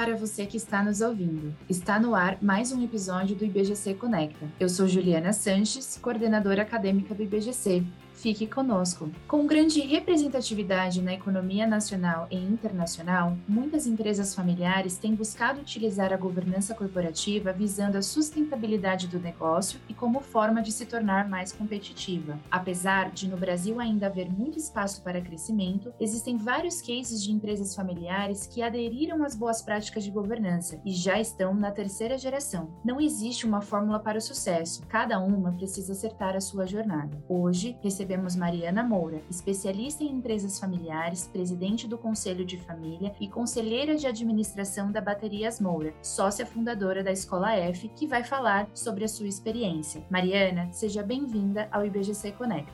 para você que está nos ouvindo. Está no ar mais um episódio do IBGC Conecta. Eu sou Juliana Sanches, coordenadora acadêmica do IBGC. Fique conosco. Com grande representatividade na economia nacional e internacional, muitas empresas familiares têm buscado utilizar a governança corporativa visando a sustentabilidade do negócio e como forma de se tornar mais competitiva. Apesar de no Brasil ainda haver muito espaço para crescimento, existem vários cases de empresas familiares que aderiram às boas práticas de governança e já estão na terceira geração. Não existe uma fórmula para o sucesso, cada uma precisa acertar a sua jornada. Hoje, recebemos recebemos Mariana Moura, especialista em empresas familiares, presidente do Conselho de Família e conselheira de administração da Baterias Moura, sócia fundadora da Escola F, que vai falar sobre a sua experiência. Mariana, seja bem-vinda ao IBGC Conecta.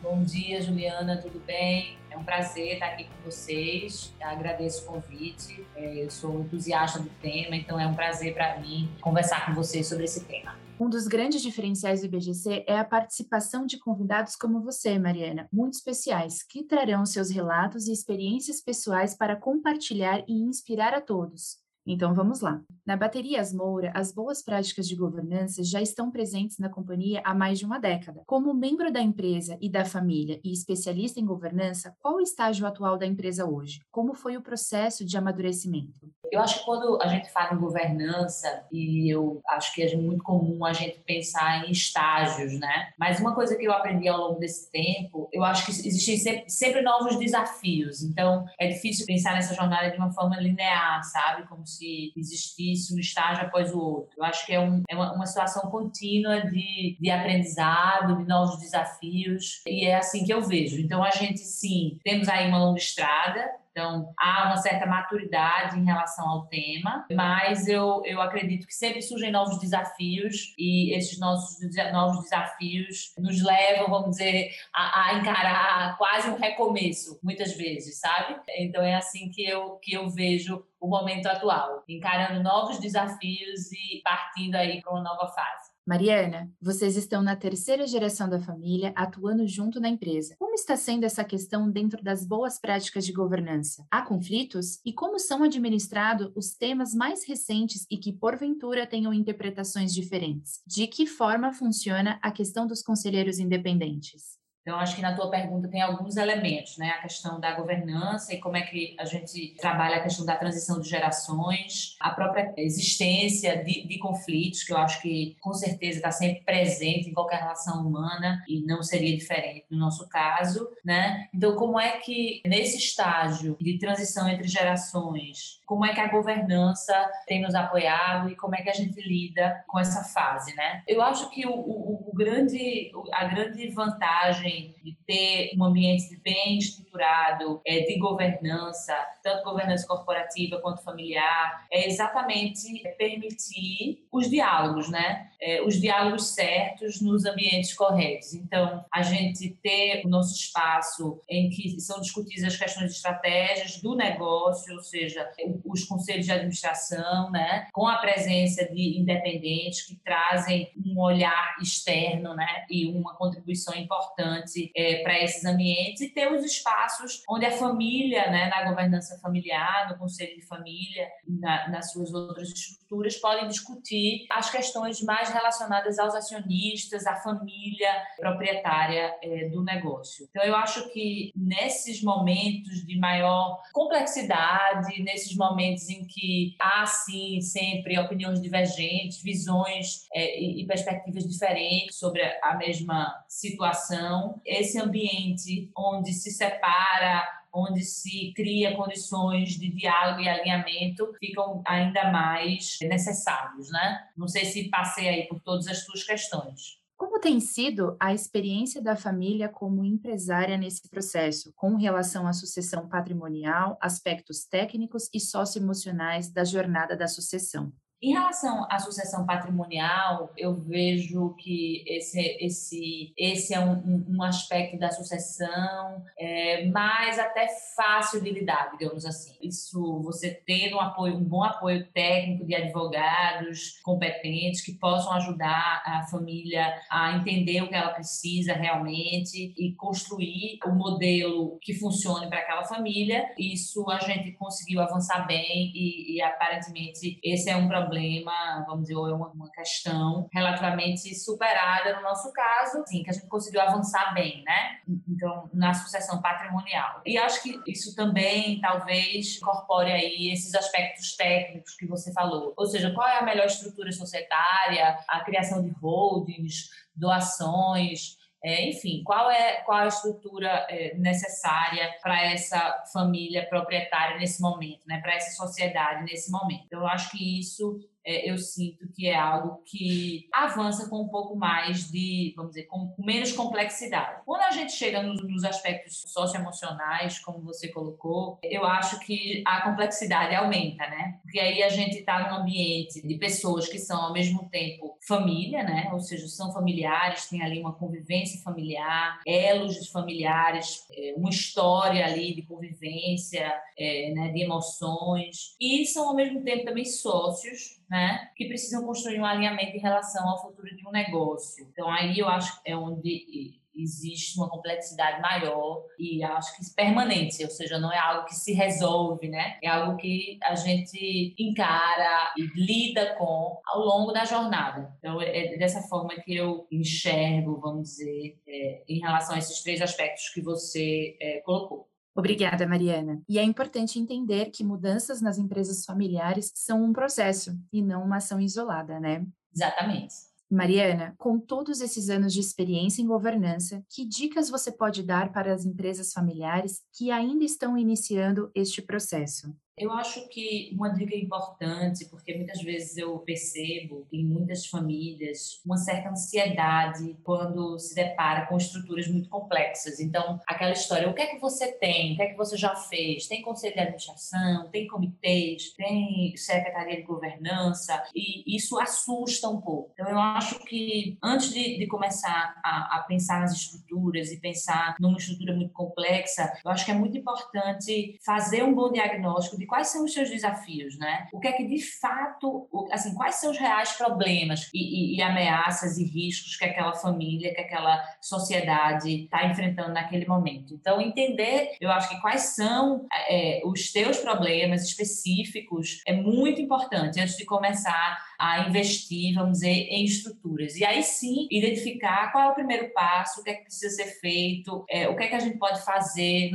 Bom dia, Juliana, tudo bem? É um prazer estar aqui com vocês. Eu agradeço o convite. É, eu sou entusiasta do tema, então é um prazer para mim conversar com vocês sobre esse tema. Um dos grandes diferenciais do IBGC é a participação de convidados como você, Mariana, muito especiais, que trarão seus relatos e experiências pessoais para compartilhar e inspirar a todos. Então vamos lá. Na Baterias Moura, as boas práticas de governança já estão presentes na companhia há mais de uma década. Como membro da empresa e da família e especialista em governança, qual o estágio atual da empresa hoje? Como foi o processo de amadurecimento? Eu acho que quando a gente fala em governança, e eu acho que é muito comum a gente pensar em estágios, né? Mas uma coisa que eu aprendi ao longo desse tempo, eu acho que existem sempre, sempre novos desafios. Então, é difícil pensar nessa jornada de uma forma linear, sabe? Como se existisse um estágio após o outro. Eu acho que é, um, é uma, uma, situação contínua de, de aprendizado, de novos desafios, e é assim que eu vejo. Então, a gente, sim, temos aí uma longa estrada, então, há uma certa maturidade em relação ao tema, mas eu, eu acredito que sempre surgem novos desafios e esses nossos novos desafios nos levam, vamos dizer, a, a encarar quase um recomeço, muitas vezes, sabe? Então, é assim que eu, que eu vejo o momento atual, encarando novos desafios e partindo aí para uma nova fase. Mariana, vocês estão na terceira geração da família, atuando junto na empresa. Como está sendo essa questão dentro das boas práticas de governança? Há conflitos? E como são administrados os temas mais recentes e que, porventura, tenham interpretações diferentes? De que forma funciona a questão dos conselheiros independentes? Então, acho que na tua pergunta tem alguns elementos, né? A questão da governança e como é que a gente trabalha a questão da transição de gerações, a própria existência de, de conflitos, que eu acho que com certeza está sempre presente em qualquer relação humana e não seria diferente no nosso caso, né? Então, como é que nesse estágio de transição entre gerações, como é que a governança tem nos apoiado e como é que a gente lida com essa fase, né? Eu acho que o, o, o grande, a grande vantagem de ter um ambiente bem estruturado, é, de governança, tanto governança corporativa quanto familiar, é exatamente permitir os diálogos, né? É, os diálogos certos nos ambientes corretos. Então, a gente ter o nosso espaço em que são discutidas as questões de estratégias do negócio, ou seja, os conselhos de administração, né? Com a presença de independentes que trazem um olhar externo, né? E uma contribuição importante importante para esses ambientes e ter os espaços onde a família, né, na governança familiar, no conselho de família, na, nas suas outras estruturas, podem discutir as questões mais relacionadas aos acionistas, à família proprietária é, do negócio. Então, eu acho que nesses momentos de maior complexidade, nesses momentos em que há, sim, sempre opiniões divergentes, visões é, e, e perspectivas diferentes sobre a mesma situação, esse ambiente onde se separa, onde se cria condições de diálogo e alinhamento ficam ainda mais necessários, né? Não sei se passei aí por todas as suas questões. Como tem sido a experiência da família como empresária nesse processo, com relação à sucessão patrimonial, aspectos técnicos e socioemocionais da jornada da sucessão? Em relação à sucessão patrimonial, eu vejo que esse, esse, esse é um, um aspecto da sucessão é, mais até fácil de lidar, digamos assim. Isso, você ter um apoio, um bom apoio técnico de advogados competentes que possam ajudar a família a entender o que ela precisa realmente e construir o modelo que funcione para aquela família. Isso a gente conseguiu avançar bem e, e aparentemente esse é um problema problema, vamos dizer, ou é uma, uma questão relativamente superada no nosso caso, assim, que a gente conseguiu avançar bem, né? Então, na sucessão patrimonial. E acho que isso também, talvez, incorpore aí esses aspectos técnicos que você falou. Ou seja, qual é a melhor estrutura societária, a criação de holdings, doações, é, enfim, qual é qual a estrutura é, necessária para essa família proprietária nesse momento, né? para essa sociedade nesse momento. Eu acho que isso é, eu sinto que é algo que avança com um pouco mais de, vamos dizer, com menos complexidade. Quando a gente chega nos, nos aspectos socioemocionais, como você colocou, eu acho que a complexidade aumenta, né? Porque aí a gente está num ambiente de pessoas que são ao mesmo tempo família, né? Ou seja, são familiares, tem ali uma convivência familiar, elos familiares, é, uma história ali de convivência, é, né, de emoções, e são ao mesmo tempo também sócios né, que precisam construir um alinhamento em relação ao futuro de um negócio. Então, aí eu acho que é onde existe uma complexidade maior e acho que permanente, ou seja, não é algo que se resolve, né? É algo que a gente encara e lida com ao longo da jornada. Então, é dessa forma que eu enxergo, vamos dizer, é, em relação a esses três aspectos que você é, colocou. Obrigada, Mariana. E é importante entender que mudanças nas empresas familiares são um processo e não uma ação isolada, né? Exatamente. Mariana, com todos esses anos de experiência em governança, que dicas você pode dar para as empresas familiares que ainda estão iniciando este processo? Eu acho que uma dica importante, porque muitas vezes eu percebo em muitas famílias uma certa ansiedade quando se depara com estruturas muito complexas. Então, aquela história, o que é que você tem? O que é que você já fez? Tem conselho de administração? Tem comitês? Tem secretaria de governança? E isso assusta um pouco. Então, eu acho que antes de, de começar a, a pensar nas estruturas e pensar numa estrutura muito complexa, eu acho que é muito importante fazer um bom diagnóstico de quais são os seus desafios, né? O que é que de fato, assim, quais são os reais problemas e, e, e ameaças e riscos que aquela família, que aquela sociedade está enfrentando naquele momento. Então, entender, eu acho que quais são é, os teus problemas específicos é muito importante antes de começar a investir, vamos dizer, em estruturas. E aí sim, identificar qual é o primeiro passo, o que é que precisa ser feito, é, o que é que a gente pode fazer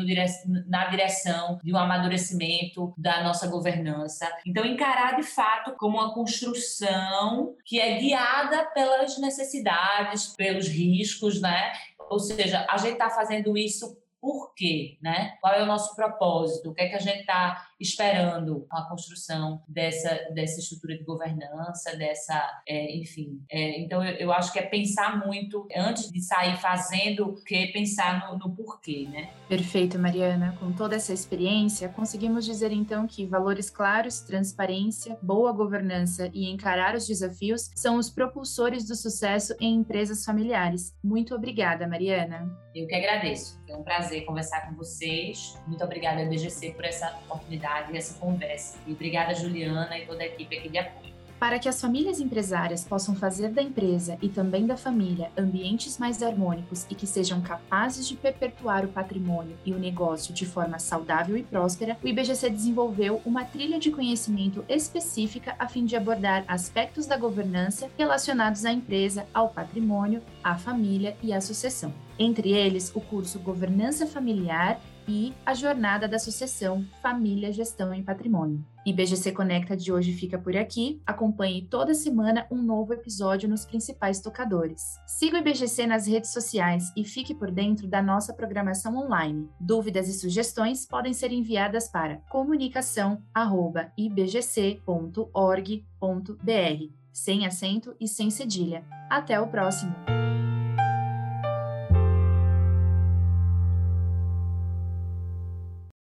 na direção de um amadurecimento da nossa governança. Então, encarar de fato como uma construção que é guiada pelas necessidades, pelos riscos, né? Ou seja, a gente está fazendo isso por quê, né? Qual é o nosso propósito? O que é que a gente está esperando com a construção dessa, dessa estrutura de governança, dessa, é, enfim. É, então, eu, eu, acho que é pensar muito, antes de sair fazendo, que pensar no, no porquê, né? Perfeito, Mariana. Com toda essa experiência, conseguimos dizer então que valores claros, transparência, boa governança e encarar os desafios são os propulsores do sucesso em empresas familiares. Muito obrigada, Mariana. Eu que agradeço. Foi um prazer conversar com vocês. Muito obrigada, BGC, por essa oportunidade oportunidade e essa conversa. E obrigada, Juliana, e toda a equipe aqui de apoio. Para que as famílias empresárias possam fazer da empresa e também da família ambientes mais harmônicos e que sejam capazes de perpetuar o patrimônio e o negócio de forma saudável e próspera, o IBGC desenvolveu uma trilha de conhecimento específica a fim de abordar aspectos da governança relacionados à empresa, ao patrimônio, à família e à sucessão. Entre eles, o curso Governança Familiar e a jornada da Sucessão Família, Gestão e Patrimônio. IBGC Conecta de hoje fica por aqui. Acompanhe toda semana um novo episódio nos principais tocadores. Siga o IBGC nas redes sociais e fique por dentro da nossa programação online. Dúvidas e sugestões podem ser enviadas para comunicação@ibgc.org.br, sem acento e sem cedilha. Até o próximo.